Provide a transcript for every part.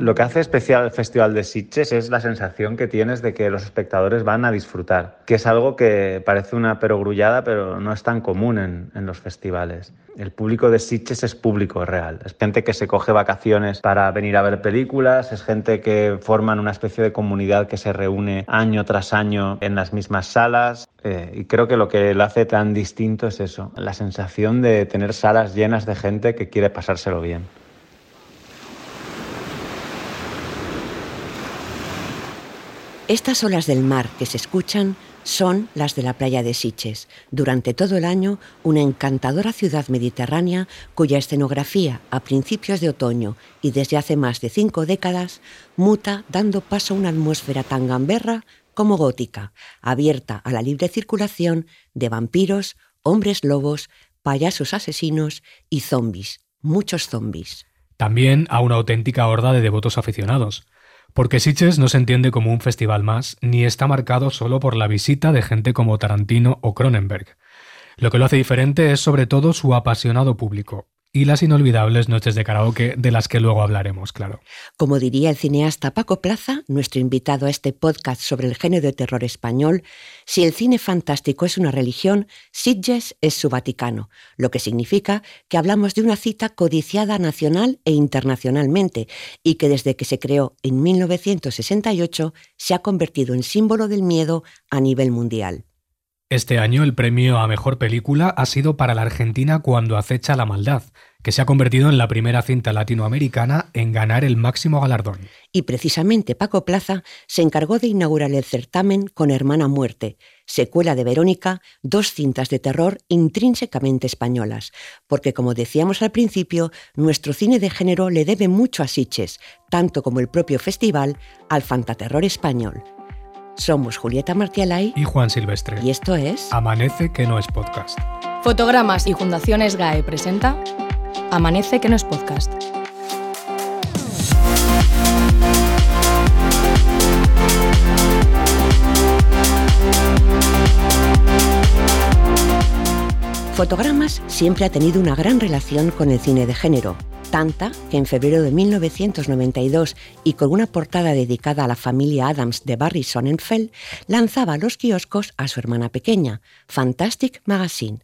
Lo que hace especial el Festival de Sitges es la sensación que tienes de que los espectadores van a disfrutar, que es algo que parece una perogrullada, pero no es tan común en, los festivales. El público de Sitges es público real, es gente que se coge vacaciones para venir a ver películas, es gente que forman una especie de comunidad que se reúne año tras año en las mismas salas. Eh, y creo que lo que lo hace tan distinto es eso, la sensación de tener salas llenas de gente que quiere pasárselo bien. Estas olas del mar que se escuchan son las de la playa de Siches, durante todo el año una encantadora ciudad mediterránea cuya escenografía a principios de otoño y desde hace más de cinco décadas muta dando paso a una atmósfera tan gamberra como gótica, abierta a la libre circulación de vampiros, hombres lobos, payasos asesinos y zombis, muchos zombis. También a una auténtica horda de devotos aficionados porque Sitges no se entiende como un festival más, ni está marcado solo por la visita de gente como Tarantino o Cronenberg. Lo que lo hace diferente es sobre todo su apasionado público, y las inolvidables noches de karaoke de las que luego hablaremos, claro. Como diría el cineasta Paco Plaza, nuestro invitado a este podcast sobre el género de terror español, si el cine fantástico es una religión, Sitges es su Vaticano, lo que significa que hablamos de una cita codiciada nacional e internacionalmente y que desde que se creó en 1968 se ha convertido en símbolo del miedo a nivel mundial. Este año el premio a Mejor Película ha sido para la Argentina cuando acecha la maldad, que se ha convertido en la primera cinta latinoamericana en ganar el máximo galardón. Y precisamente Paco Plaza se encargó de inaugurar el certamen con Hermana Muerte, secuela de Verónica, dos cintas de terror intrínsecamente españolas, porque como decíamos al principio, nuestro cine de género le debe mucho a Siches, tanto como el propio festival, al fantaterror español. Somos Julieta Martialay y Juan Silvestre. Y esto es Amanece que no es podcast. Fotogramas y Fundaciones GAE presenta Amanece que no es podcast. Fotogramas siempre ha tenido una gran relación con el cine de género, tanta que en febrero de 1992 y con una portada dedicada a la familia Adams de Barry Sonnenfeld, lanzaba a los kioscos a su hermana pequeña, Fantastic Magazine.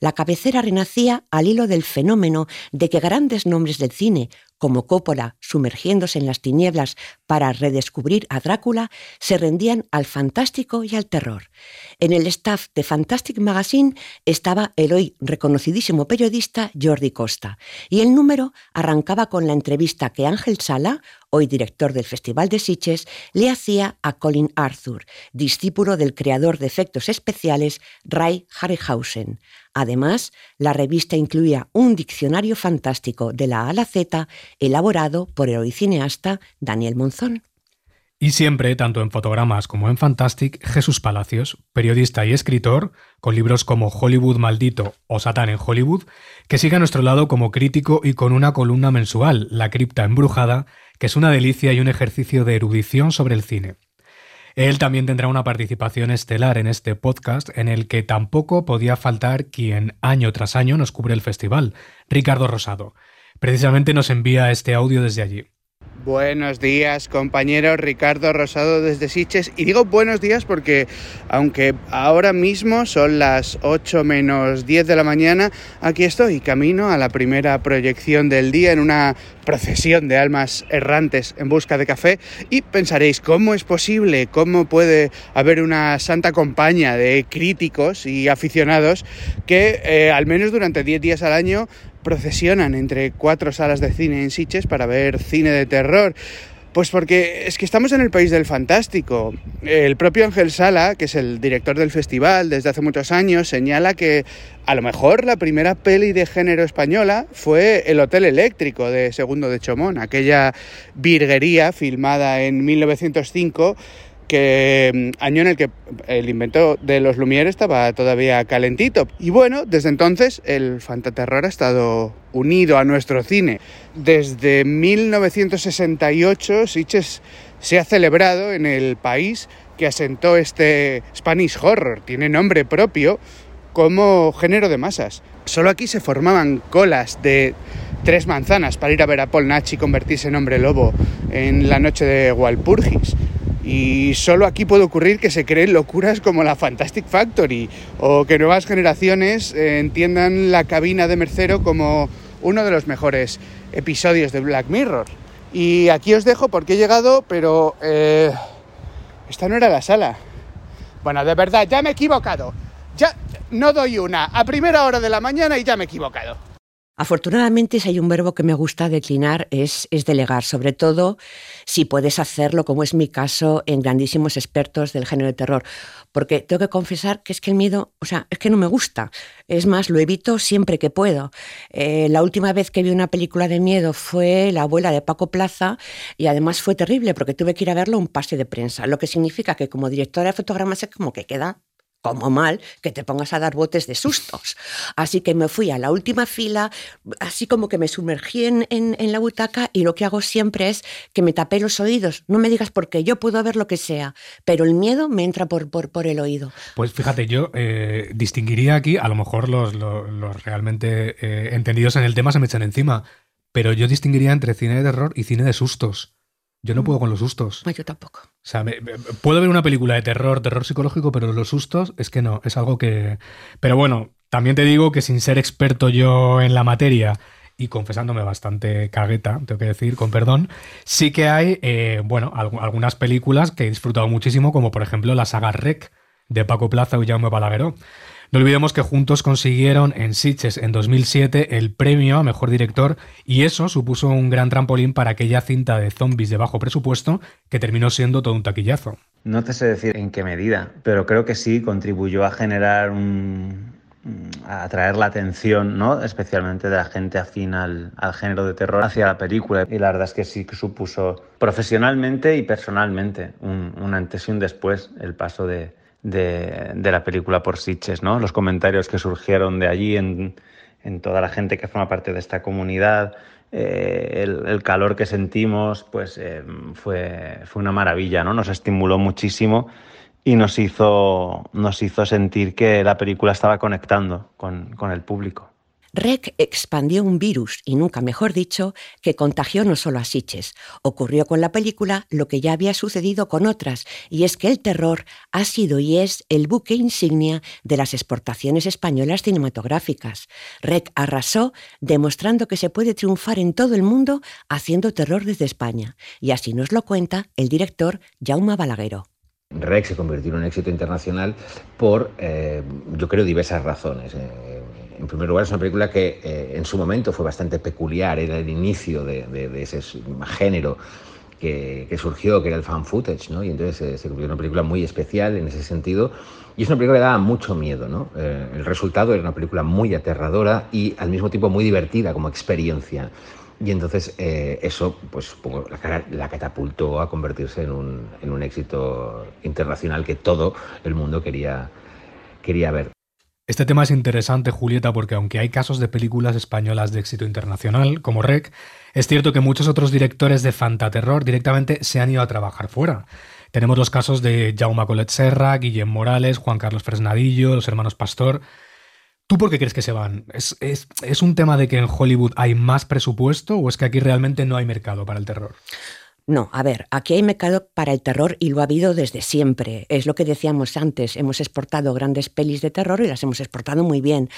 La cabecera renacía al hilo del fenómeno de que grandes nombres del cine, como Coppola sumergiéndose en las tinieblas para redescubrir a Drácula, se rendían al fantástico y al terror. En el staff de Fantastic Magazine estaba el hoy reconocidísimo periodista Jordi Costa, y el número arrancaba con la entrevista que Ángel Sala, hoy director del Festival de Sitges, le hacía a Colin Arthur, discípulo del creador de efectos especiales Ray Harryhausen. Además, la revista incluía un diccionario fantástico de la A Z elaborado por el hoy cineasta Daniel Monzón. Y siempre, tanto en fotogramas como en Fantastic, Jesús Palacios, periodista y escritor, con libros como Hollywood Maldito o Satán en Hollywood, que sigue a nuestro lado como crítico y con una columna mensual, La Cripta Embrujada, que es una delicia y un ejercicio de erudición sobre el cine. Él también tendrá una participación estelar en este podcast en el que tampoco podía faltar quien año tras año nos cubre el festival, Ricardo Rosado. Precisamente nos envía este audio desde allí. Buenos días, compañero Ricardo Rosado desde Siches. Y digo buenos días porque, aunque ahora mismo son las 8 menos 10 de la mañana, aquí estoy, camino a la primera proyección del día en una procesión de almas errantes en busca de café. Y pensaréis, ¿cómo es posible? ¿Cómo puede haber una santa compañía de críticos y aficionados que, eh, al menos durante 10 días al año, procesionan entre cuatro salas de cine en Sitges para ver cine de terror. Pues porque es que estamos en el país del fantástico. El propio Ángel Sala, que es el director del festival desde hace muchos años, señala que a lo mejor la primera peli de género española fue El Hotel Eléctrico de Segundo de Chomón, aquella virguería filmada en 1905 mm, año en el que el invento de los Lumière estaba todavía calentito. Y bueno, desde entonces el fantaterror ha estado unido a nuestro cine. Desde 1968 Sitges se ha celebrado en el país que asentó este Spanish Horror, tiene nombre propio como género de masas. Solo aquí se formaban colas de tres manzanas para ir a ver a Paul Nachi convertirse en hombre lobo en la noche de Walpurgis. Y solo aquí puede ocurrir que se creen locuras como la Fantastic Factory o que nuevas generaciones eh, entiendan la cabina de Mercero como uno de los mejores episodios de Black Mirror. Y aquí os dejo porque he llegado, pero eh, esta no era la sala. Bueno, de verdad, ya me he equivocado. Ya no doy una a primera hora de la mañana y ya me he equivocado. Afortunadamente, si hay un verbo que me gusta declinar es, es, delegar, sobre todo si puedes hacerlo, como es mi caso, en grandísimos expertos del género de terror. Porque tengo que confesar que es que el miedo, o sea, es que no me gusta. Es más, lo evito siempre que puedo. Eh, la última vez que vi una película de miedo fue La abuela de Paco Plaza y además fue terrible porque tuve que ir a verlo un pase de prensa, lo que significa que como directora de fotogramas es como que queda como mal que te pongas a dar botes de sustos. Así que me fui a la última fila, así como que me sumergí en, en, la butaca y lo que hago siempre es que me tapé los oídos. No me digas por qué, yo puedo ver lo que sea, pero el miedo me entra por, por, por el oído. Pues fíjate, yo eh, distinguiría aquí, a lo mejor los, los, realmente eh, entendidos en el tema se me echan encima, pero yo distinguiría entre cine de terror y cine de sustos. Yo no puedo con los sustos. yo tampoco. O sea, puedo ver una película de terror, terror psicológico, pero los sustos es que no, es algo que... Pero bueno, también te digo que sin ser experto yo en la materia y confesándome bastante cagueta, tengo que decir, con perdón, sí que hay, eh, bueno, algunas películas que he disfrutado muchísimo, como por ejemplo la saga Rec de Paco Plaza y Jaume Balagueró. No olvidemos que juntos consiguieron en Sitges en 2007 el premio a mejor director y eso supuso un gran trampolín para aquella cinta de zombies de bajo presupuesto que terminó siendo todo un taquillazo. No te sé decir en qué medida, pero creo que sí contribuyó a generar un, a atraer la atención, ¿no? especialmente de la gente afín al, género de terror hacia la película. Y la verdad es que sí que supuso profesionalmente y personalmente un, un antes y un después el paso de, de, la película por Sitches, ¿no? Los comentarios que surgieron de allí en, toda la gente que forma parte de esta comunidad, eh, el, calor que sentimos, pues eh, fue, fue una maravilla, ¿no? Nos estimuló muchísimo y nos hizo, nos hizo sentir que la película estaba conectando con, con el público. REC expandió un virus, y nunca mejor dicho, que contagió no solo a Siches. Ocurrió con la película lo que ya había sucedido con otras, y es que el terror ha sido y es el buque insignia de las exportaciones españolas cinematográficas. REC arrasó, demostrando que se puede triunfar en todo el mundo haciendo terror desde España. Y así nos lo cuenta el director Jaume Balagueró. REC se convirtió en un éxito internacional por, eh, yo creo, diversas razones. Eh, en primer lugar, es una película que eh, en su momento fue bastante peculiar, era el inicio de, ese género que, surgió, que era el fan footage, ¿no? y entonces eh, se convirtió en una película muy especial en ese sentido. Y es una película que daba mucho miedo. ¿no? Eh, el resultado era una película muy aterradora y al mismo tiempo muy divertida como experiencia. Y entonces eso pues, la, la, catapultó a convertirse en un, en un éxito internacional que todo el mundo quería, quería ver. Este tema es interesante, Julieta, porque aunque hay casos de películas españolas de éxito internacional, como Rec, es cierto que muchos otros directores de fantaterror directamente se han ido a trabajar fuera. Tenemos los casos de Jaume Colet Serra, Guillem Morales, Juan Carlos Fresnadillo, los hermanos Pastor. ¿Tú por qué crees que se van? ¿Es, ¿Es, un tema de que en Hollywood hay más presupuesto o es que aquí realmente no hay mercado para el terror? No, a ver, aquí hay mercado para el terror y lo ha habido desde siempre. Es lo que decíamos antes, hemos exportado grandes pelis de terror y las hemos exportado muy bien.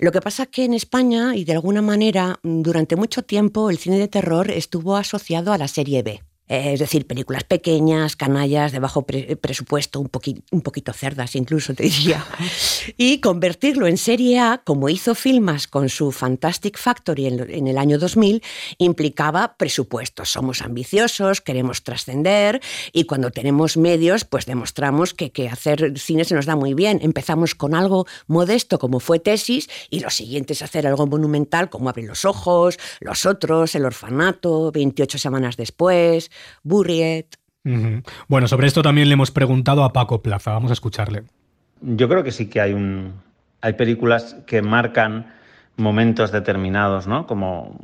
Lo que pasa es que en España, y de alguna manera, durante mucho tiempo, el cine de terror estuvo asociado a la serie B. Eh, es decir, películas pequeñas, canallas, de bajo presupuesto, un, un, poquito cerdas incluso, te diría. Y convertirlo en serie A, como hizo Filmas con su Fantastic Factory en, el año 2000, implicaba presupuestos. Somos ambiciosos, queremos trascender y cuando tenemos medios, pues demostramos que, que hacer cine se nos da muy bien. Empezamos con algo modesto como fue Tesis y lo siguiente es hacer algo monumental como Abre los Ojos, Los Otros, El Orfanato, 28 semanas después. Burriet. Bueno, sobre esto también le hemos preguntado a Paco Plaza. Vamos a escucharle. Yo creo que sí que hay un. Hay películas que marcan momentos determinados, ¿no? Como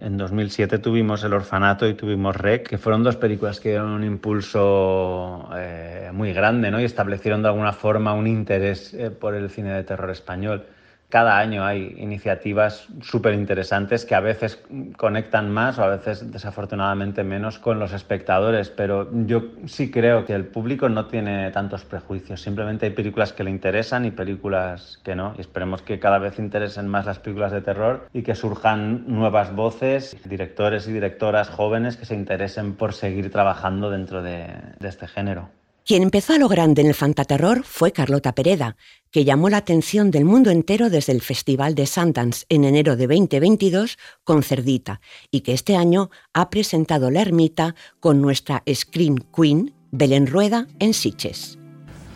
en 2007 tuvimos El Orfanato y tuvimos Rec, que fueron dos películas que dieron un impulso eh, muy grande, ¿no? Y establecieron de alguna forma un interés eh, por el cine de terror español. Cada año hay iniciativas súper interesantes que a veces conectan más o a veces desafortunadamente menos con los espectadores, pero yo sí creo que el público no tiene tantos prejuicios, simplemente hay películas que le interesan y películas que no, y esperemos que cada vez interesen más las películas de terror y que surjan nuevas voces, directores y directoras jóvenes que se interesen por seguir trabajando dentro de, de este género. Quien empezó a lo grande en el fantaterror fue Carlota Pereda, que llamó la atención del mundo entero desde el Festival de Sundance en enero de 2022 con Cerdita y que este año ha presentado La Ermita con nuestra Screen Queen, Belén Rueda, en Sitges.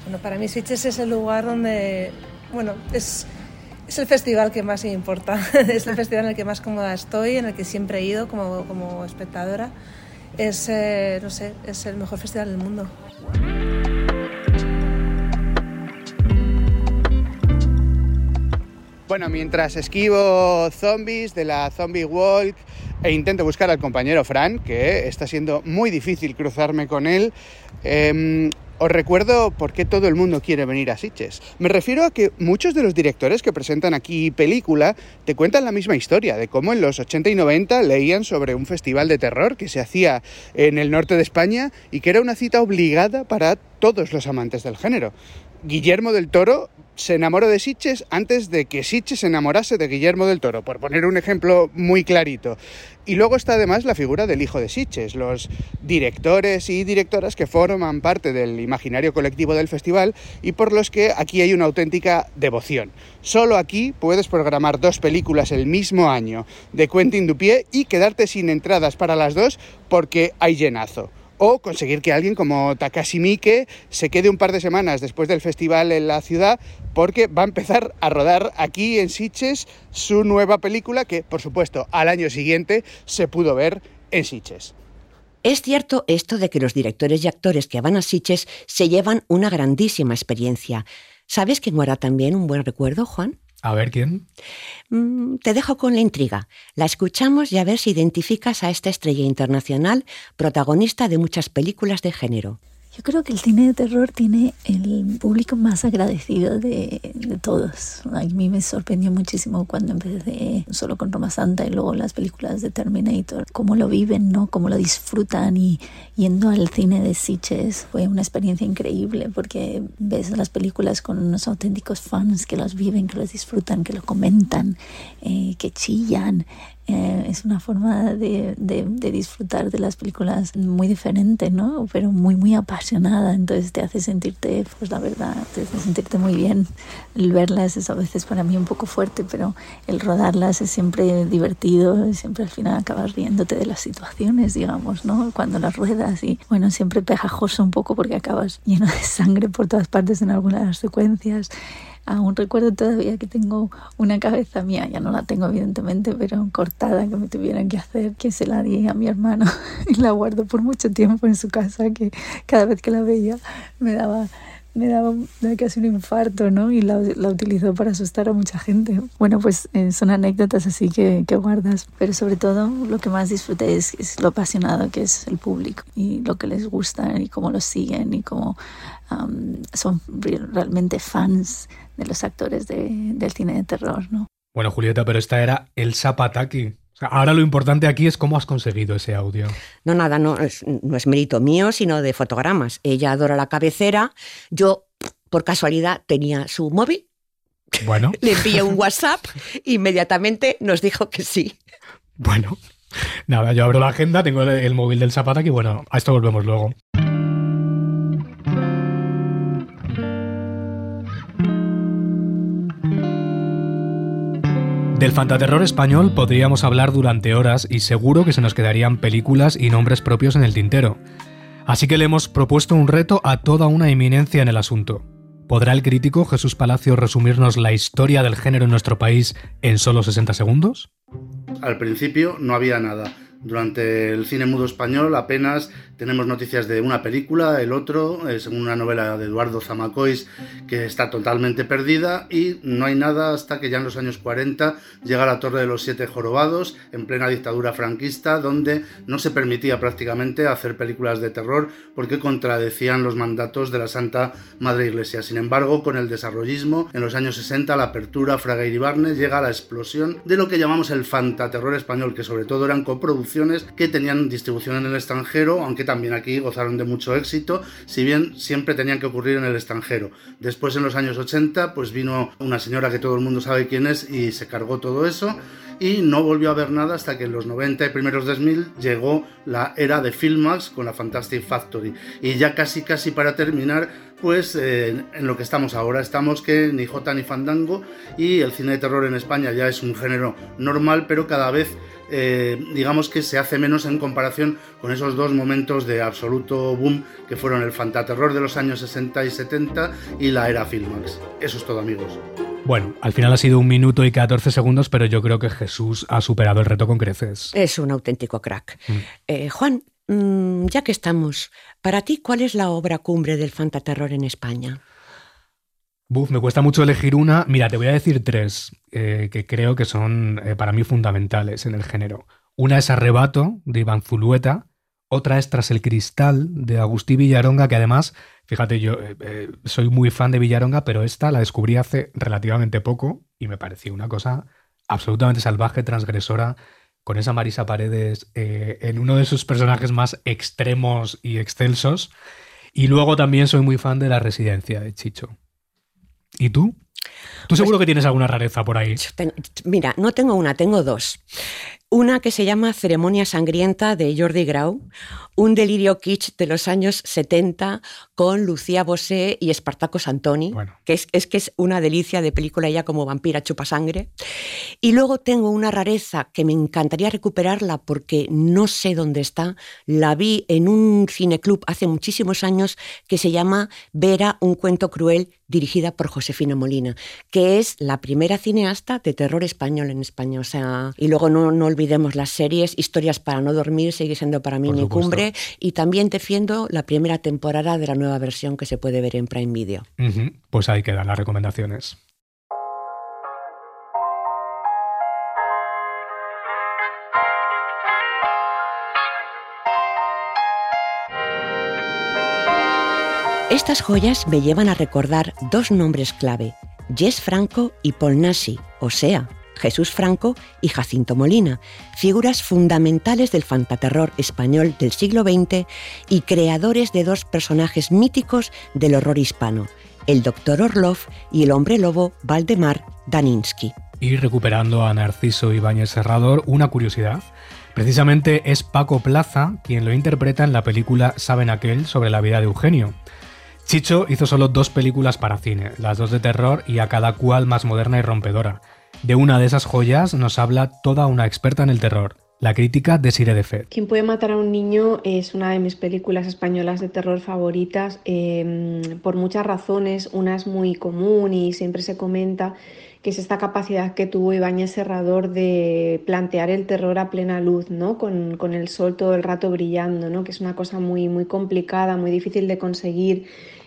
Bueno, para mí Sitges es el lugar donde, bueno, es, es el festival que más me importa, es el festival en el que más cómoda estoy, en el que siempre he ido como, como espectadora. Es, eh, no sé, es el mejor festival del mundo. Bueno, mientras esquivo zombies de la Zombie Walk e intento buscar al compañero Fran, que está siendo muy difícil cruzarme con él, eh, os recuerdo por qué todo el mundo quiere venir a Sitges. Me refiero a que muchos de los directores que presentan aquí película te cuentan la misma historia de cómo en los 80 y 90 leían sobre un festival de terror que se hacía en el norte de España y que era una cita obligada para todos los amantes del género. Guillermo del Toro se enamoró de Sitges antes de que Sitges se enamorase de Guillermo del Toro, por poner un ejemplo muy clarito. Y luego está además la figura del hijo de Sitges, los directores y directoras que forman parte del imaginario colectivo del festival y por los que aquí hay una auténtica devoción. Solo aquí puedes programar dos películas el mismo año de Quentin Dupié y quedarte sin entradas para las dos porque hay llenazo o conseguir que alguien como Takashi Miike se quede un par de semanas después del festival en la ciudad porque va a empezar a rodar aquí en Sitges su nueva película que, por supuesto, al año siguiente se pudo ver en Sitges. Es cierto esto de que los directores y actores que van a Sitges se llevan una grandísima experiencia. ¿Sabes quién hará también un buen recuerdo, Juan? A ver quién. Mm, te dejo con la intriga. La escuchamos y a ver si identificas a esta estrella internacional, protagonista de muchas películas de género. Yo creo que el cine de terror tiene el público más agradecido de, de, todos. A mí me sorprendió muchísimo cuando empecé solo con Roma Santa y luego las películas de Terminator, cómo lo viven, ¿no? cómo lo disfrutan y yendo al cine de Sitges fue una experiencia increíble porque ves las películas con unos auténticos fans que los viven, que los disfrutan, que lo comentan, eh, que chillan. Eh, es una forma de, de, de, disfrutar de las películas muy diferente, ¿no? Pero muy, muy apasionada. Entonces te hace sentirte, pues la verdad, te hace sentirte muy bien. El verlas es a veces para mí un poco fuerte, pero el rodarlas es siempre divertido. Siempre al final acabas riéndote de las situaciones, digamos, ¿no? Cuando las ruedas y, bueno, siempre pegajoso un poco porque acabas lleno de sangre por todas partes en algunas secuencias. Aún recuerdo todavía que tengo una cabeza mía, ya no la tengo evidentemente, pero cortada que me tuvieran que hacer, que se la di a mi hermano. Y la guardo por mucho tiempo en su casa, que cada vez que la veía me daba me daba casi un infarto, ¿no? Y la, la utilizó para asustar a mucha gente. Bueno, pues eh, son anécdotas así que, que, guardas, pero sobre todo lo que más disfruté es, es, lo apasionado que es el público y lo que les gusta y cómo lo siguen y cómo um, son realmente fans de los actores de, del cine de terror, ¿no? Bueno, Julieta, pero esta era el Zapataki. O sea, ahora lo importante aquí es cómo has conseguido ese audio. No, nada, no es, no es mérito mío, sino de fotogramas. Ella adora la cabecera. Yo, por casualidad, tenía su móvil. Bueno. Le envié un WhatsApp. inmediatamente nos dijo que sí. Bueno. Nada, yo abro la agenda, tengo el, el móvil del Zapataki y bueno, a esto volvemos luego. Del fantaterror español podríamos hablar durante horas y seguro que se nos quedarían películas y nombres propios en el tintero. Así que le hemos propuesto un reto a toda una eminencia en el asunto. ¿Podrá el crítico Jesús Palacio resumirnos la historia del género en nuestro país en solo 60 segundos? Al principio no había nada. Durante el cine mudo español apenas tenemos noticias de una película, el otro, es una novela de Eduardo Zamacois que está totalmente perdida y no hay nada hasta que ya en los años 40 llega la Torre de los Siete Jorobados en plena dictadura franquista donde no se permitía prácticamente hacer películas de terror porque contradecían los mandatos de la Santa Madre Iglesia. Sin embargo, con el desarrollismo en los años 60 la apertura Fraga y Barnes llega a la explosión de lo que llamamos el fantaterror español que sobre todo eran coproducciones que tenían distribución en el extranjero, aunque también aquí gozaron de mucho éxito, si bien siempre tenían que ocurrir en el extranjero. Después en los años 80 pues vino una señora que todo el mundo sabe quién es y se cargó todo eso y no volvió a ver nada hasta que en los 90 y primeros 2000 llegó la era de Filmax con la Fantastic Factory. Y ya casi casi para terminar, pues eh, en lo que estamos ahora, estamos que ni Jota ni Fandango y el cine de terror en España ya es un género normal, pero cada vez eh, digamos que se hace menos en comparación con esos dos momentos de absoluto boom que fueron el fantaterror de los años 60 y 70 y la era Filmax. Eso es todo amigos. Bueno, al final ha sido un minuto y 14 segundos, pero yo creo que Jesús ha superado el reto con creces. Es un auténtico crack. Mm. Eh, Juan, mm, ya que estamos, para ti, ¿cuál es la obra cumbre del fantaterror en España? Buf, me cuesta mucho elegir una. Mira, te voy a decir tres eh, que creo que son eh, para mí fundamentales en el género. Una es Arrebato, de Iván Zulueta. Otra es Tras el Cristal, de Agustí Villaronga, que además Fíjate, yo eh, eh, soy muy fan de Villaronga, pero esta la descubrí hace relativamente poco y me pareció una cosa absolutamente salvaje, transgresora, con esa Marisa Paredes eh, en uno de sus personajes más extremos y excelsos. Y luego también soy muy fan de La Residencia de Chicho. ¿Y tú? Tú pues seguro que tienes alguna rareza por ahí. Mira, no tengo una, tengo dos. Una que se llama Ceremonia Sangrienta de Jordi Grau, un delirio kitsch de los años 70 con Lucía Bosé y Espartaco Santoni, que es, es, que es una delicia de película ya como vampira chupa sangre. Y luego tengo una rareza que me encantaría recuperarla porque no sé dónde está. La vi en un cineclub hace muchísimos años que se llama Vera, un cuento cruel, dirigida por Josefina Molina, que es la primera cineasta de terror español en España. O sea, y luego no, no olvidemos las series, Historias para no dormir, sigue siendo para mí mi cumbre. Y también defiendo la primera temporada de la nueva versión que se puede ver en Prime Video. Pues ahí quedan las recomendaciones. Estas joyas me llevan a recordar dos nombres clave, Jess Franco y Paul Nassi, o sea, Jesús Franco y Jacinto Molina, figuras fundamentales del fantaterror español del siglo XX y creadores de dos personajes míticos del horror hispano, el Doctor Orlov y el hombre lobo Valdemar Daninsky. Y recuperando a Narciso Ibáñez Serrador, una curiosidad. Precisamente es Paco Plaza quien lo interpreta en la película Saben aquel sobre la vida de Eugenio. Chicho hizo solo dos películas para cine, las dos de terror y a cada cual más moderna y rompedora. De una de esas joyas nos habla toda una experta en el terror, la crítica de Sire de. Quien puede matar a un niño es una de mis películas españolas de terror favoritas em, por muchas razones. Una es muy común y siempre se comenta que es esta capacidad que tuvo Ibáñez Serrador de plantear el terror a plena luz, ¿no? Con, con el sol todo el rato brillando, ¿no? que es una cosa muy, muy complicada, muy difícil de conseguir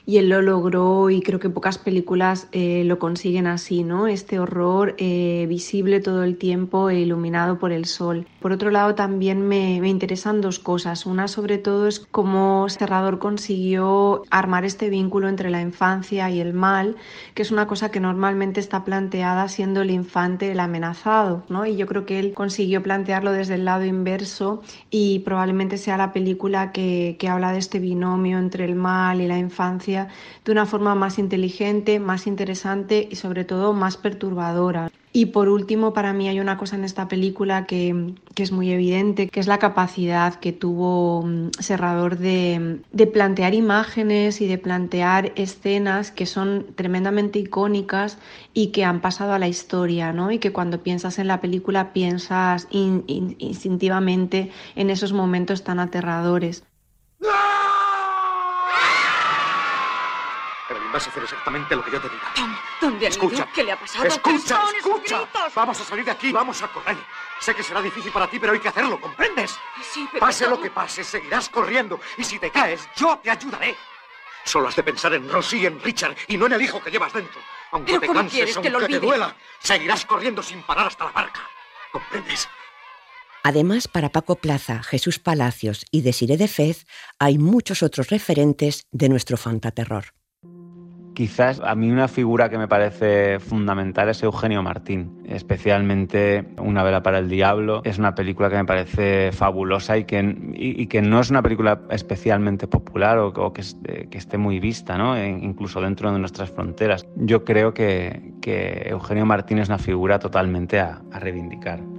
y él lo logró y creo que pocas películas eh, lo consiguen así, ¿no? Este horror eh, visible todo el tiempo e iluminado por el sol. Por otro lado, también me, me, interesan dos cosas. Una sobre todo es cómo Serrador consiguió armar este vínculo entre la infancia y el mal, que es una cosa que normalmente está planteada siendo el infante el amenazado, ¿no? Y yo creo que él consiguió plantearlo desde el lado inverso y probablemente sea la película que, que habla de este binomio entre el mal y la infancia de una forma más inteligente, más interesante y sobre todo más perturbadora. Y por último, para mí hay una cosa en esta película que, es muy evidente, que es la capacidad que tuvo mm, Serrador de, de, plantear imágenes y de plantear escenas que son tremendamente icónicas y que han pasado a la historia, ¿no? Y que cuando piensas en la película piensas instintivamente en esos momentos tan aterradores. Vas a hacer exactamente lo que yo te diga. ¿Dónde ha Escucha. ido? ¿Qué le ha pasado? Escucha, ¿Qué son esos escucha. gritos? Vamos a salir de aquí, vamos a correr. Sé que será difícil para ti, pero hay que hacerlo, ¿comprendes? Sí, pero Pase lo que pase, seguirás corriendo. Y si te caes, yo te ayudaré. Solo has de pensar en Rosie y en Richard y no en el hijo que llevas dentro. Aunque ¿Pero te cómo canses, quieres que aunque lo te duela, seguirás corriendo sin parar hasta la barca. ¿Comprendes? Además, para Paco Plaza, Jesús Palacios y Desiré de Fez hay muchos otros referentes de nuestro fantaterror. Quizás a mí una figura que me parece fundamental es Eugenio Martín, especialmente Una vela para el diablo. Es una película que me parece fabulosa y que, y, que no es una película especialmente popular o, o que, esté, muy vista, ¿no? E incluso dentro de nuestras fronteras. Yo creo que, Eugenio Martín es una figura totalmente a reivindicar.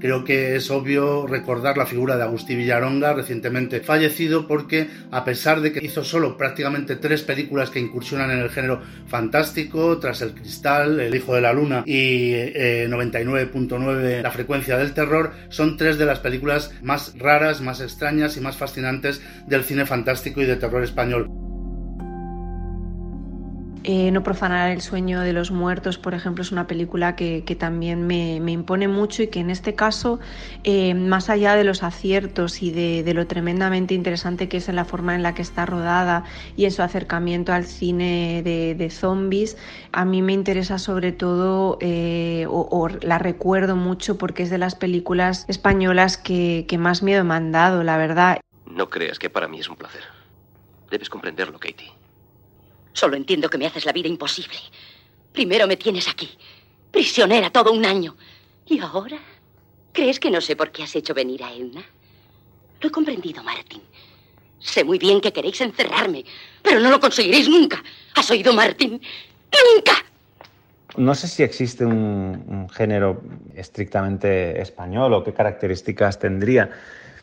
Creo que es obvio recordar la figura de Agustí Villaronga, recientemente fallecido, porque a pesar de que hizo solo prácticamente tres películas que incursionan en el género fantástico, tras El Cristal, El Hijo de la Luna y eh, 99.9 La Frecuencia del Terror, son tres de las películas más raras, más extrañas y más fascinantes del cine fantástico y de terror español. Eh, no profanar el sueño de los muertos, por ejemplo, es una película que, también me, me, impone mucho y que en este caso, eh, más allá de los aciertos y de, lo tremendamente interesante que es en la forma en la que está rodada y en su acercamiento al cine de, de zombies, a mí me interesa sobre todo, eh, o, o, la recuerdo mucho porque es de las películas españolas que, que más miedo me han dado, la verdad. No creas que para mí es un placer. Debes comprenderlo, Katie. Solo entiendo que me haces la vida imposible. Primero me tienes aquí, prisionera todo un año. ¿Y ahora? ¿Crees que no sé por qué has hecho venir a Edna? Lo he comprendido, Martin. Sé muy bien que queréis encerrarme, pero no lo conseguiréis nunca. ¿Has oído, Martin? ¡Nunca! No sé si existe un, un género estrictamente español o qué características tendría.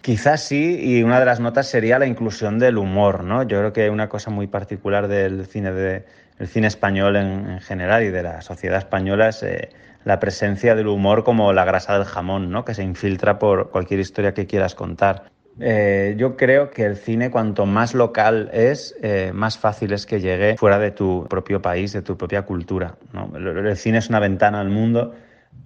Quizás sí, y una de las notas sería la inclusión del humor, ¿no? Yo creo que una cosa muy particular del cine, de, el cine español en, en, general y de la sociedad española es eh, la presencia del humor como la grasa del jamón, ¿no? Que se infiltra por cualquier historia que quieras contar. Eh, yo creo que el cine, cuanto más local es, eh, más fácil es que llegue fuera de tu propio país, de tu propia cultura. El cine es una ventana al mundo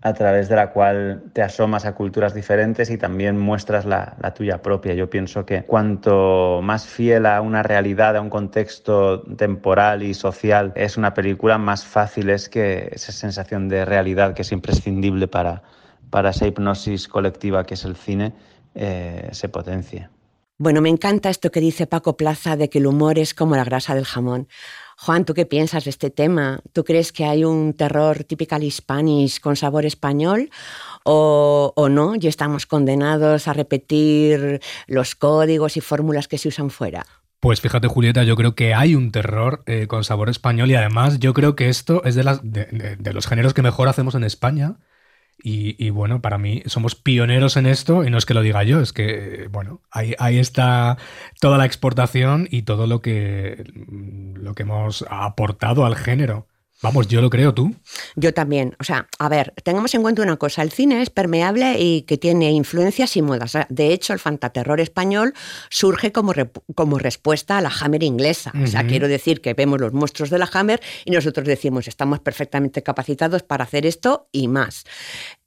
a través de la cual te asomas a culturas diferentes y también muestras la, la, tuya propia. Yo pienso que cuanto más fiel a una realidad, a un contexto temporal y social es una película, más fácil es que esa sensación de realidad que es imprescindible para, para esa hipnosis colectiva que es el cine eh, se potencie. Bueno, me encanta esto que dice Paco Plaza de que el humor es como la grasa del jamón. Juan, ¿tú qué piensas de este tema? ¿Tú crees que hay un terror typical hispanish con sabor español o, no? ¿Y estamos condenados a repetir los códigos y fórmulas que se usan fuera? Pues fíjate, Julieta, yo creo que hay un terror eh, con sabor español y además yo creo que esto es de los géneros que mejor hacemos en España. Y, bueno, para mí somos pioneros en esto y no es que lo diga yo, es que, bueno, ahí, ahí está toda la exportación y todo lo que, lo que hemos aportado al género. Vamos, yo lo creo, ¿tú? Yo también. O sea, a ver, tengamos en cuenta una cosa. El cine es permeable y que tiene influencias y modas. De hecho, el fantaterror español surge como, como respuesta a la Hammer inglesa. Uh -huh. O sea, quiero decir que vemos los monstruos de la Hammer y nosotros decimos, estamos perfectamente capacitados para hacer esto y más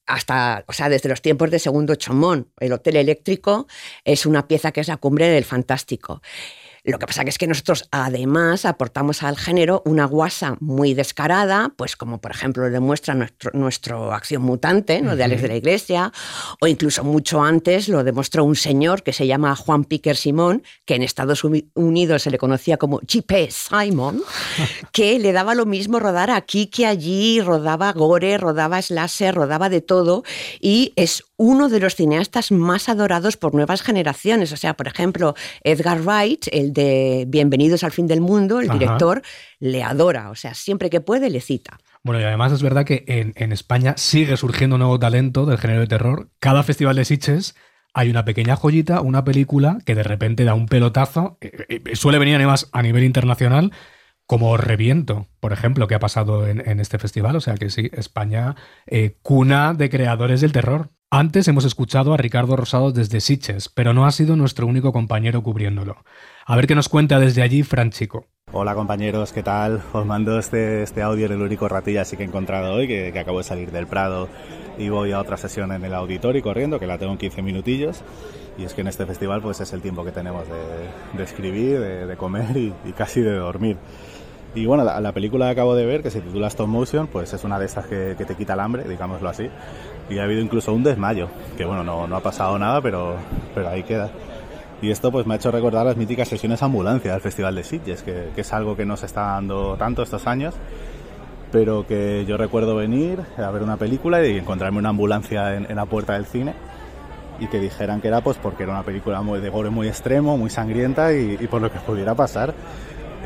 hasta, o sea, desde los tiempos de Segundo Chomón. El Hotel Eléctrico es una pieza que es la cumbre del fantástico. Lo que pasa que es que nosotros además aportamos al género una guasa muy descarada, pues como por ejemplo lo demuestra nuestro, nuestro Acción Mutante, ¿no? de Alex de la Iglesia, o incluso mucho antes lo demostró un señor que se llama Juan Piquer Simón, que en Estados Unidos se le conocía como G.P. Simon, que le daba lo mismo rodar aquí que allí, rodaba gore, rodaba slasher, rodaba de todo, y es uno de los cineastas más adorados por nuevas generaciones. O sea, por ejemplo, Edgar Wright, el de Bienvenidos al fin del mundo, el Ajá. director, le adora. O sea, siempre que puede le cita. Bueno, y además es verdad que en, en España sigue surgiendo un nuevo talento del género de terror. Cada festival de Sitges hay una pequeña joyita, una película que de repente da un pelotazo. Eh, eh, suele venir además a nivel internacional como Reviento, por ejemplo, que ha pasado en, en este festival. O sea que sí, España, eh, cuna de creadores del terror. Antes hemos escuchado a Ricardo Rosado desde Siches, pero no ha sido nuestro único compañero cubriéndolo. A ver qué nos cuenta desde allí Fran Chico. Hola compañeros, ¿qué tal? Os mando este, este audio en el único ratilla así que he encontrado hoy, que, que, acabo de salir del Prado y voy a otra sesión en el auditorio corriendo, que la tengo en 15 minutillos. Y es que en este festival pues es el tiempo que tenemos de, de escribir, de, de comer y, y, casi de dormir. Y bueno, la, la, película que acabo de ver, que se titula Stop Motion, pues es una de estas que, te quita el hambre, digámoslo así. Y ha habido incluso un desmayo, que bueno, no, no ha pasado nada, pero, pero ahí queda. Y esto pues me ha hecho recordar las míticas sesiones ambulancia del Festival de Sitges, que, que, es algo que no se está dando tanto estos años, pero que yo recuerdo venir a ver una película y encontrarme una ambulancia en, la puerta del cine y que dijeran que era pues porque era una película de gore muy extremo, muy sangrienta y por lo que pudiera pasar.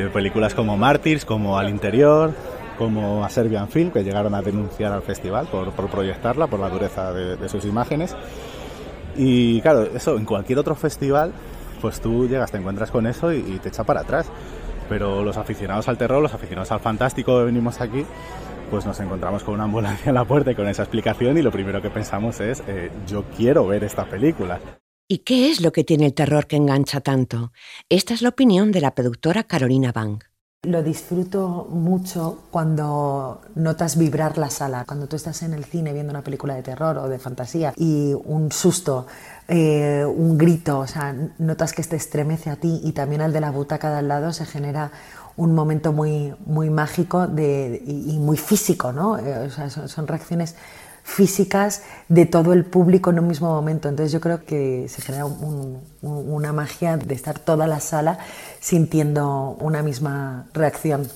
Películas como Mártires, como Al Interior, como a Serbian Film, que llegaron a denunciar al festival por, proyectarla, por la dureza de, sus imágenes. Y claro, eso en cualquier otro festival, pues tú llegas, te encuentras con eso y, y, te echa para atrás. Pero los aficionados al terror, los aficionados al fantástico que venimos aquí, pues nos encontramos con una ambulancia en la puerta y con esa explicación y lo primero que pensamos es, eh, yo quiero ver esta película. ¿Y qué es lo que tiene el terror que engancha tanto? Esta es la opinión de la productora Carolina Bang. Lo disfruto mucho cuando notas vibrar la sala, cuando tú estás en el cine viendo una película de terror o de fantasía y un susto, eh, un grito, o sea, notas que te estremece a ti y también al de la butaca de al lado se genera un momento muy, muy mágico y, muy físico, ¿no? Eh, o sea, son reacciones físicas de todo el público en un mismo momento. Entonces yo creo que se genera un, un, una magia de estar toda la sala sintiendo una misma reacción.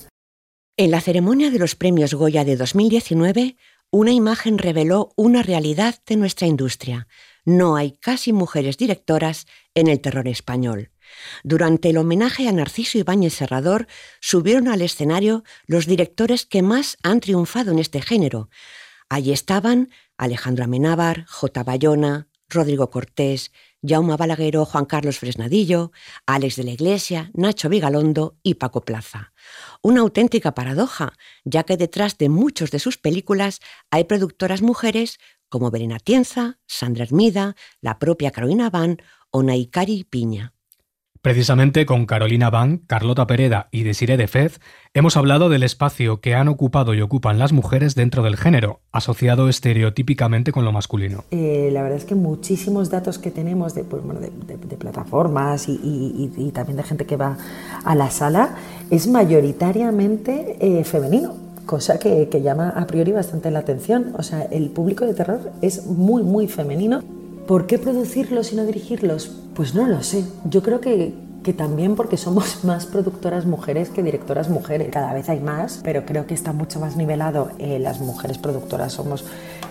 En la ceremonia de los premios Goya de 2019, una imagen reveló una realidad de nuestra industria. No hay casi mujeres directoras en el terror español. Durante el homenaje a Narciso Ibáñez Serrador, subieron al escenario los directores que más han triunfado en este género, Allí estaban Alejandro Amenábar, J. Bayona, Rodrigo Cortés, Jaume Balaguero, Juan Carlos Fresnadillo, Alex de la Iglesia, Nacho Vigalondo y Paco Plaza. Una auténtica paradoja, ya que detrás de muchas de sus películas hay productoras mujeres como Belén Atienza, Sandra Hermida, la propia Carolina Van o Naikari Piña. Precisamente con Carolina Van, Carlota Pereda y Desiree de Fez hemos hablado del espacio que han ocupado y ocupan las mujeres dentro del género, asociado estereotípicamente con lo masculino. Eh, la verdad es que muchísimos datos que tenemos de, pues, bueno, de, plataformas y, también de gente que va a la sala es mayoritariamente eh, femenino cosa que llama a priori bastante la atención. O sea, el público de terror es muy, muy femenino. ¿Por qué producirlos y no dirigirlos? Pues no lo sé. Yo creo que, que también porque somos más productoras mujeres que directoras mujeres. Cada vez hay más, pero creo que está mucho más nivelado. Eh, las mujeres productoras somos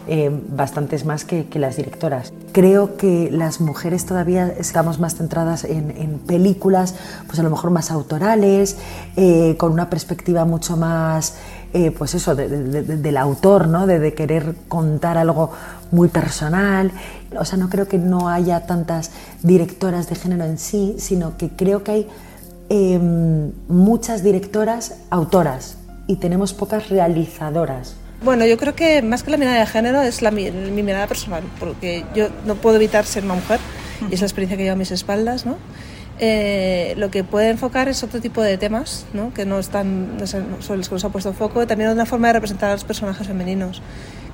eh, bastantes más que, las directoras. Creo que las mujeres todavía estamos más centradas en, películas, pues a lo mejor más autorales, eh, con una perspectiva mucho más, eh, pues eso, de, de, de, del autor, ¿no? De, querer contar algo muy personal. O sea, no creo que no haya tantas directoras de género en sí, sino que creo que hay eh, muchas directoras autoras y tenemos pocas realizadoras. Bueno, yo creo que más que la mirada de género es la, mi, mi mirada personal, porque yo no puedo evitar ser una mujer y es la experiencia que llevo a mis espaldas, ¿no? Eh, lo que puede enfocar es otro tipo de temas ¿no? que no están no sobre los que nos ha puesto foco, también una forma de representar a los personajes femeninos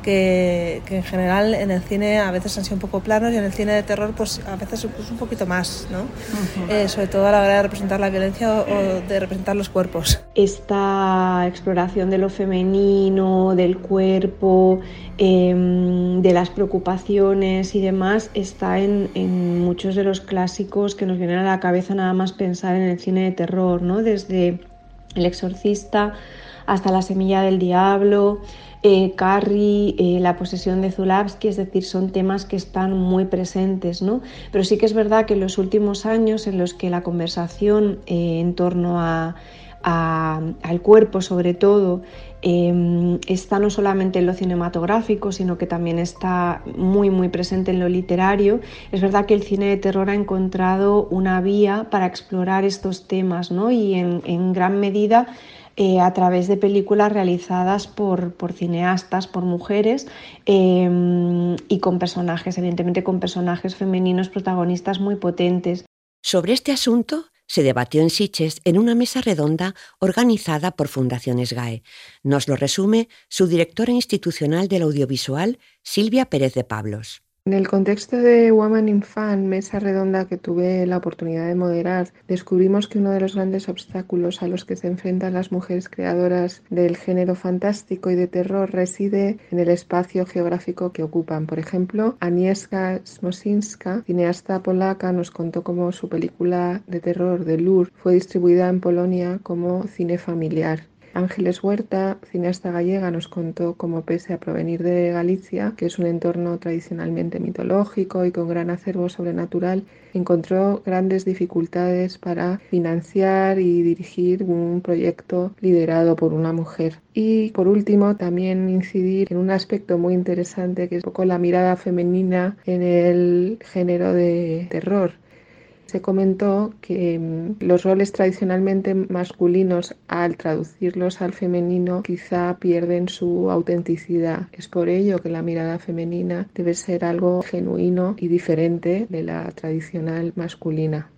que, que, en general en el cine a veces han sido un poco planos y en el cine de terror pues a veces pues, un poquito más, ¿no? Uh -huh. eh, sobre todo a la hora de representar la violencia o, o, de representar los cuerpos. Esta exploración de lo femenino, del cuerpo, eh, de las preocupaciones y demás está en, en, muchos de los clásicos que nos vienen a la cabeza nada más pensar en el cine de terror, ¿no? Desde El exorcista hasta La semilla del diablo, eh, Carrie, eh, la posesión de Zulawski, es decir, son temas que están muy presentes, ¿no? Pero sí que es verdad que en los últimos años en los que la conversación eh, en torno a, al cuerpo, sobre todo, eh, está no solamente en lo cinematográfico, sino que también está muy, muy presente en lo literario. Es verdad que el cine de terror ha encontrado una vía para explorar estos temas, ¿no? Y en gran medida eh, a través de películas realizadas por, por cineastas, por mujeres em, y con personajes, evidentemente con personajes femeninos protagonistas muy potentes. Sobre este asunto se debatió en Siches en una mesa redonda organizada por Fundaciones GAE. Nos lo resume su directora institucional del audiovisual, Silvia Pérez de Pablos. En el contexto de Woman in Fan, mesa redonda que tuve la oportunidad de moderar, descubrimos que uno de los grandes obstáculos a los que se enfrentan las mujeres creadoras del género fantástico y de terror reside en el espacio geográfico que ocupan. Por ejemplo, Agnieszka Smosinska, cineasta polaca, nos contó cómo su película de terror de Lur fue distribuida en Polonia como cine familiar. Ángeles Huerta, cineasta gallega, nos contó cómo pese a provenir de Galicia, que es un entorno tradicionalmente mitológico y con gran acervo sobrenatural, encontró grandes dificultades para financiar y dirigir un proyecto liderado por una mujer. Y por último, también incidir en un aspecto muy interesante que es un poco la mirada femenina en el género de terror se comentó que mm, los roles tradicionalmente masculinos al traducirlos al femenino quizá pierden su autenticidad. Es por ello que la mirada femenina debe ser algo genuino y diferente de la tradicional masculina.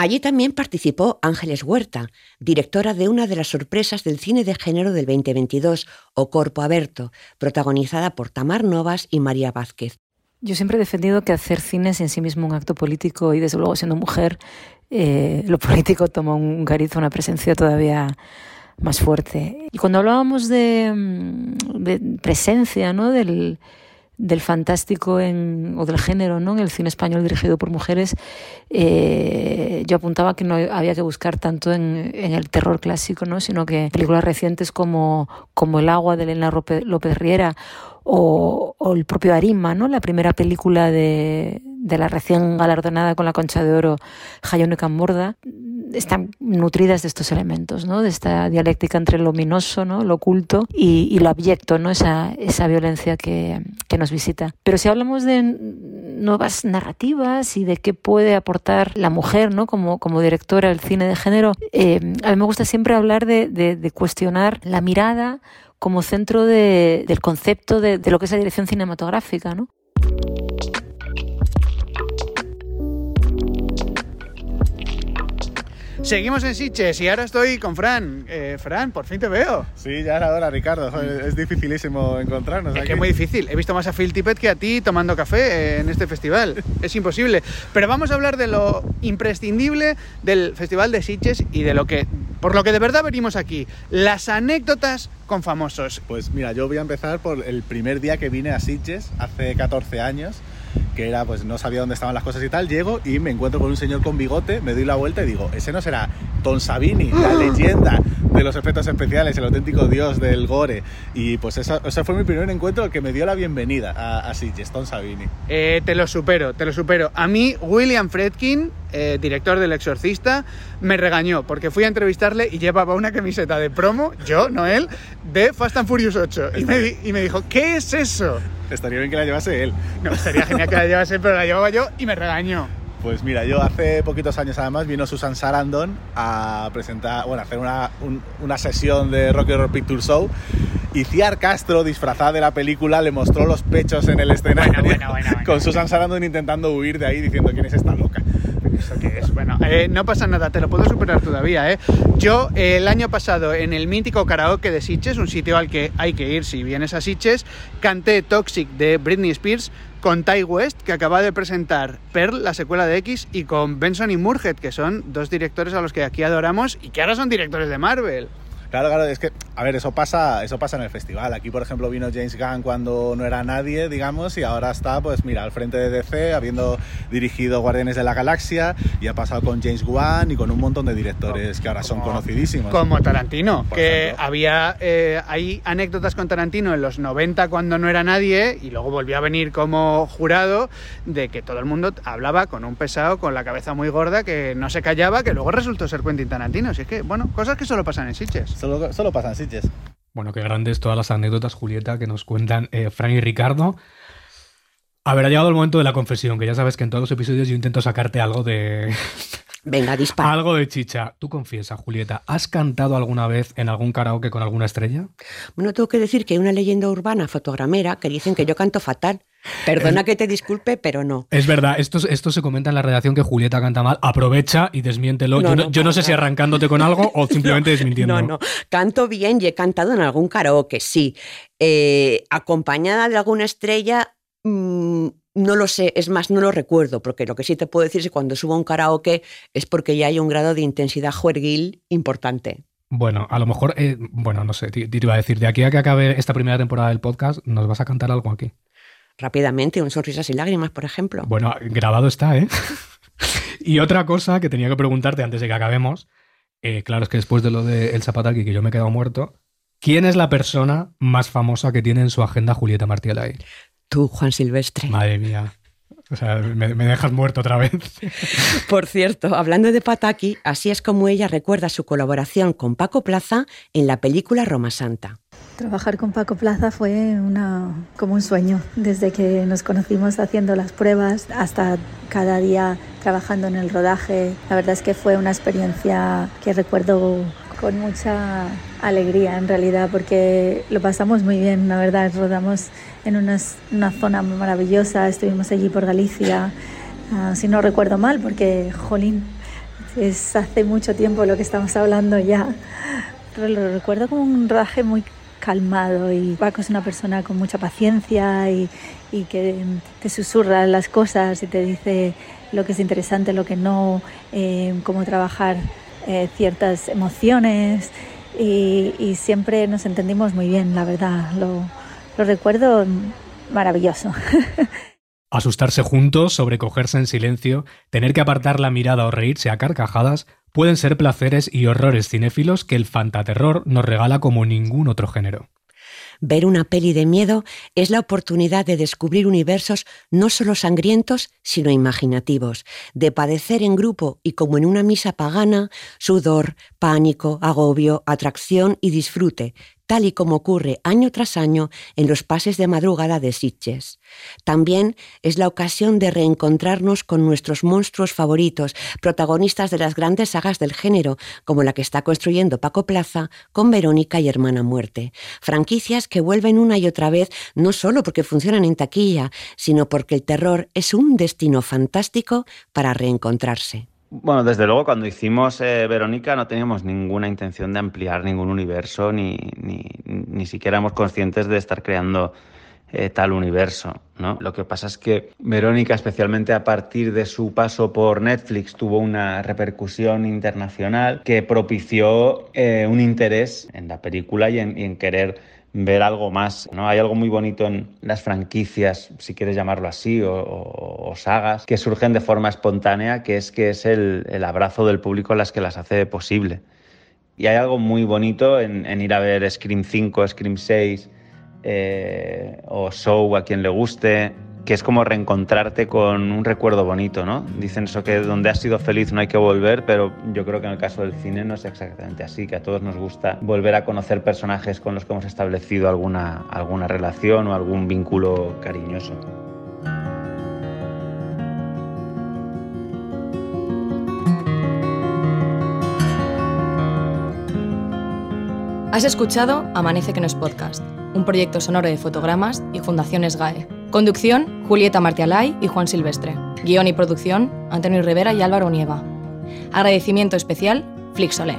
Allí también participó Ángeles Huerta, directora de una de las sorpresas del cine de género del 2022, O Corpo Aberto, protagonizada por Tamar Novas y María Vázquez. Yo siempre he defendido que hacer cine es en sí mismo un acto político y desde luego siendo mujer eh, lo político toma un cariz, una presencia todavía más fuerte. Y cuando hablábamos de, mm, de presencia ¿no? del, del fantástico en, o del género ¿no? en el cine español dirigido por mujeres, eh, yo apuntaba que no había que buscar tanto en, en, el terror clásico, ¿no? sino que películas recientes como, como El agua de Elena López Riera o, el propio Arima, ¿no? la primera película de, de la recién galardonada con la Concha de Oro, Hayone Camborda, están nutridas de estos elementos, ¿no? de esta dialéctica entre lo ominoso, ¿no? lo oculto y, lo abyecto, ¿no? esa, violencia que, nos visita. Pero si hablamos de nuevas narrativas y de qué puede aportar la mujer ¿no? como, directora del cine de género, eh, a mí me gusta siempre hablar de, cuestionar la mirada como centro de, del concepto de, de, lo que es la dirección cinematográfica, ¿no? Seguimos en Siches y ahora estoy con Fran. Eh, Fran, por fin te veo. Sí, ya era hora, Ricardo. Es dificilísimo encontrarnos. Es que es muy difícil. He visto más a Phil Tippett que a ti tomando café en este festival. Es imposible. Pero vamos a hablar de lo imprescindible del Festival de Sitges y de lo que, por lo que de verdad venimos aquí. Las anécdotas con famosos. Pues mira, yo voy a empezar por el primer día que vine a Sitges, hace 14 años que era, pues no sabía dónde estaban las cosas y tal, llego y me encuentro con un señor con bigote, me doy la vuelta y digo, ese no será Tom Savini, la leyenda de los efectos especiales, el auténtico dios del gore. Y pues ese fue mi primer encuentro que me dio la bienvenida a, a Sitges, Tom Savini. Eh, te lo supero, te lo supero. A mí, William Fredkin, eh, director del Exorcista, me regañó porque fui a entrevistarle y llevaba una camiseta de promo, yo, no él, de Fast and Furious 8. Y me, y me dijo, ¿qué es eso? Estaría bien que la llevase él. No, sería genial que la llevase, pero la llevaba yo y me regañó. Pues mira, yo hace poquitos años además vino Susan Sarandon a presentar, bueno, a hacer una, un, una sesión de Rocky Horror Picture Show y Ciar Castro, disfrazada de la película, le mostró los pechos en el escenario bueno, bueno, bueno, con Susan Sarandon intentando huir de ahí diciendo quién es esta loca. ¿Eso qué es? Bueno, eh, no pasa nada, te lo puedo superar todavía, ¿eh? Yo eh, el año pasado en el mítico karaoke de Sitges, un sitio al que hay que ir si vienes a Sitges, canté Toxic de Britney Spears con Ty West, que acaba de presentar Pearl, la secuela de X, y con Benson y Murhead, que son dos directores a los que aquí adoramos y que ahora son directores de Marvel. Claro, claro, es que, a ver, eso pasa, eso pasa en el festival. Aquí, por ejemplo, vino James Gunn cuando no era nadie, digamos, y ahora está, pues mira, al frente de DC, habiendo dirigido Guardianes de la Galaxia, y ha pasado con James Wan y con un montón de directores que ahora son conocidísimos. Como Tarantino, que ejemplo. había eh, hay anécdotas con Tarantino en los 90 cuando no era nadie y luego volvió a venir como jurado de que todo el mundo hablaba con un pesado con la cabeza muy gorda que no se callaba, que luego resultó ser Quentin Tarantino. Así es que, bueno, cosas que solo pasan en Sitges. Solo, solo pasan Sitges. Bueno, qué grandes todas las anécdotas, Julieta, que nos cuentan eh, Fran y Ricardo. A ver, ha llegado el momento de la confesión, que ya sabes que en todos los episodios yo intento sacarte algo de, Venga, dispara. Algo de chicha. Tú confiesa, Julieta, ¿has cantado alguna vez en algún karaoke con alguna estrella? Bueno, tengo que decir que hay una leyenda urbana fotogramera que dicen que yo canto fatal. Perdona que te disculpe, pero no. Es verdad, esto, esto se comenta en la redacción que Julieta canta mal. Aprovecha y desmiéntelo. No, yo no, no, yo no para sé si arrancándote con algo o simplemente desmintiendo. No, no. Canto bien y he cantado en algún karaoke, sí. Eh, acompañada de alguna estrella, mm, no lo sé, es más, no lo recuerdo, porque lo que sí te puedo decir es que cuando subo a un karaoke es porque ya hay un grado de intensidad juerguil importante. Bueno, a lo mejor, eh, bueno, no sé, te, te iba a decir, de aquí a que acabe esta primera temporada del podcast, nos vas a cantar algo aquí. Rápidamente, un sonrisas y lágrimas, por ejemplo. Bueno, grabado está, ¿eh? y otra cosa que tenía que preguntarte antes de que acabemos, eh, claro, es que después de lo de El Zapataki, que yo me he quedado muerto, ¿quién es la persona más famosa que tiene en su agenda Julieta Martialay? Tú, Juan Silvestre. Madre mía. O sea, me, me dejas muerto otra vez. Por cierto, hablando de Pataki, así es como ella recuerda su colaboración con Paco Plaza en la película Roma Santa. Trabajar con Paco Plaza fue una, como un sueño, desde que nos conocimos haciendo las pruebas hasta cada día trabajando en el rodaje. La verdad es que fue una experiencia que recuerdo con mucha alegría en realidad, porque lo pasamos muy bien, la verdad. Rodamos en unas- una zona maravillosa, estuvimos allí por Galicia, ah, si no recuerdo mal, porque, jolín, es hace mucho tiempo lo que estamos hablando ya. Pero lo recuerdo como un rodaje muy calmado y Paco es una persona con mucha paciencia y, y que te susurra las cosas y te dice lo que es interesante, lo que no, eh, cómo trabajar eh, ciertas emociones y, siempre nos entendimos muy bien, la verdad. Lo, lo recuerdo maravilloso. Asustarse juntos, sobrecogerse en silencio, tener que apartar la mirada o reírse a carcajadas pueden ser placeres y horrores cinéfilos que el fantaterror nos regala como ningún otro género. Ver una peli de miedo es la oportunidad de descubrir universos no solo sangrientos, sino imaginativos, de padecer en grupo y como en una misa pagana, sudor, pánico, agobio, atracción y disfrute, tal y como ocurre año tras año en los pases de madrugada de Sitges. También es la ocasión de reencontrarnos con nuestros monstruos favoritos, protagonistas de las grandes sagas del género, como la que está construyendo Paco Plaza con Verónica y Hermana Muerte. Franquicias que vuelven una y otra vez no solo porque funcionan en taquilla, sino porque el terror es un destino fantástico para reencontrarse. Bueno, desde luego cuando hicimos eh, Verónica no teníamos ninguna intención de ampliar ningún universo, ni, ni, ni siquiera éramos conscientes de estar creando eh, tal universo. ¿no? Lo que pasa es que Verónica, especialmente a partir de su paso por Netflix, tuvo una repercusión internacional que propició eh, un interés en la película y en, querer ver algo más. ¿no? Hay algo muy bonito en las franquicias, si quieres llamarlo así, o, sagas, que surgen de forma espontánea, que es que es el, el abrazo del público las que las hace posible. Y hay algo muy bonito en, en ir a ver Scream 5, Scream 6 eh, o Show a quien le guste, que es como reencontrarte con un recuerdo bonito, ¿no? Dicen eso que donde has sido feliz no hay que volver, pero yo creo que en el caso del cine no es exactamente así, que a todos nos gusta volver a conocer personajes con los que hemos establecido alguna, alguna relación o algún vínculo cariñoso. Has escuchado Amanece que no es podcast, un proyecto sonoro de fotogramas y Fundaciones GAE. Conducción, Julieta Martialay y Juan Silvestre. Guión y producción, Antonio Rivera y Álvaro Nieva. Agradecimiento especial, Flixolé.